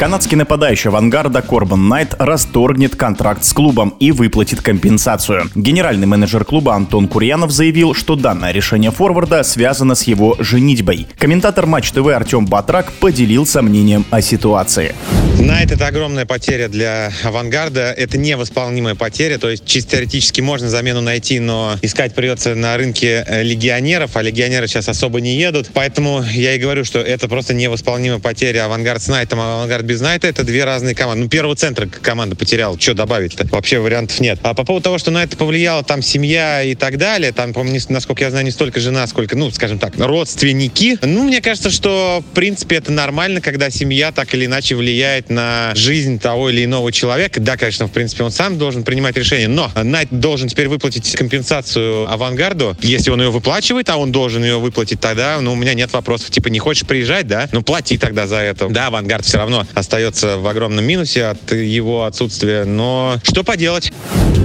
Канадский нападающий авангарда Корбан Найт расторгнет контракт с клубом и выплатит компенсацию. Генеральный менеджер клуба Антон Курьянов заявил, что данное решение форварда связано с его женитьбой. Комментатор Матч ТВ Артем Батрак поделился мнением о ситуации. Найт это огромная потеря для авангарда. Это невосполнимая потеря. То есть чисто теоретически можно замену найти, но искать придется на рынке э, легионеров, а легионеры сейчас особо не едут. Поэтому я и говорю, что это просто невосполнимая потеря. Авангард с Найтом, а авангард без Найта это две разные команды. Ну, первого центра команда потеряла. Что добавить-то? Вообще вариантов нет. А по поводу того, что на это повлияла там семья и так далее, там, по насколько я знаю, не столько жена, сколько, ну, скажем так, родственники. Ну, мне кажется, что, в принципе, это нормально, когда семья так или иначе влияет на жизнь того или иного человека. Да, конечно, в принципе, он сам должен принимать решение, но Найт должен теперь выплатить компенсацию авангарду. Если он ее выплачивает, а он должен ее выплатить, тогда, ну, у меня нет вопросов. Типа, не хочешь приезжать, да? Ну, плати тогда за это. Да, авангард все равно остается в огромном минусе от его отсутствия, но что поделать?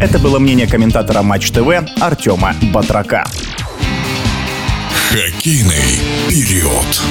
Это было мнение комментатора Матч ТВ Артема Батрака. Хоккейный период.